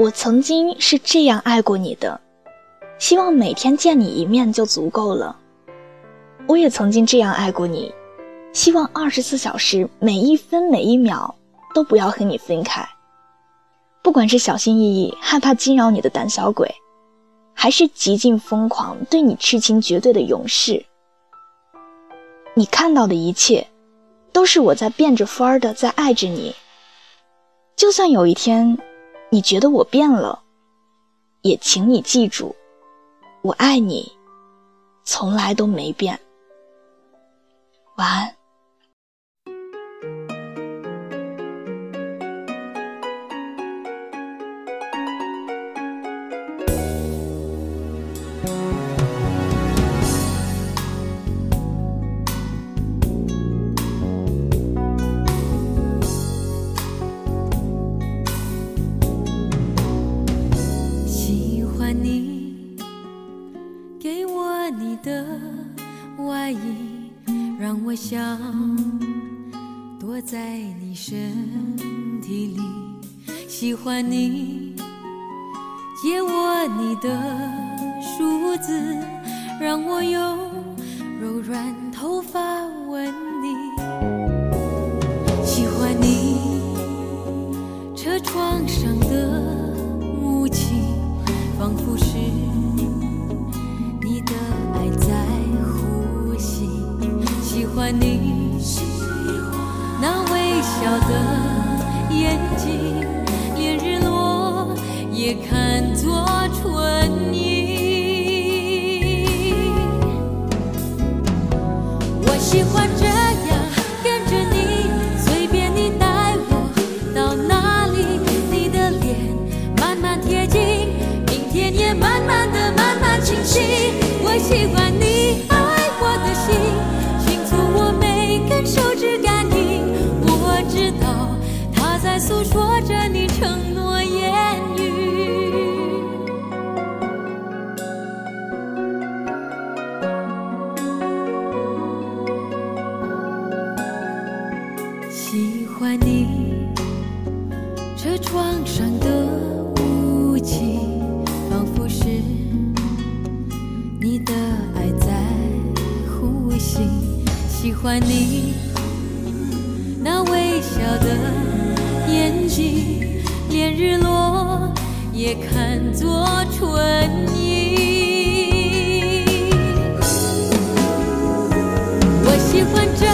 我曾经是这样爱过你的，希望每天见你一面就足够了。我也曾经这样爱过你，希望二十四小时每一分每一秒都不要和你分开。不管是小心翼翼害怕惊扰你的胆小鬼，还是极尽疯狂对你痴情绝对的勇士，你看到的一切，都是我在变着法儿的在爱着你。就算有一天，你觉得我变了，也请你记住，我爱你，从来都没变。外衣，让我想躲在你身体里。喜欢你借我你的梳子，让我用柔软头发吻欢你那微笑的眼睛，连日落也看着你承诺言语。喜欢你车窗上的雾气，仿佛是你的爱在呼吸。喜欢你那微笑的也看作春意。我喜欢这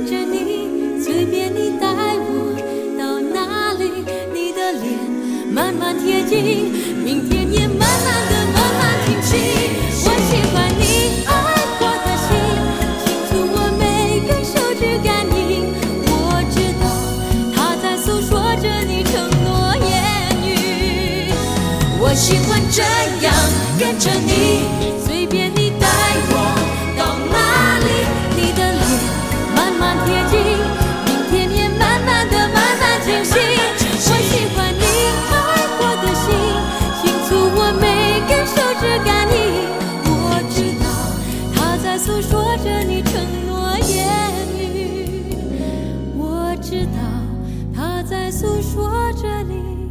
跟着你，随便你带我到哪里，你的脸慢慢贴近，明天也慢慢的慢慢清晰。我喜欢你爱我的心，倾诉我每根手指感应，我知道它在诉说着你承诺言语。我喜欢这样跟着你，随便你。在诉说着你。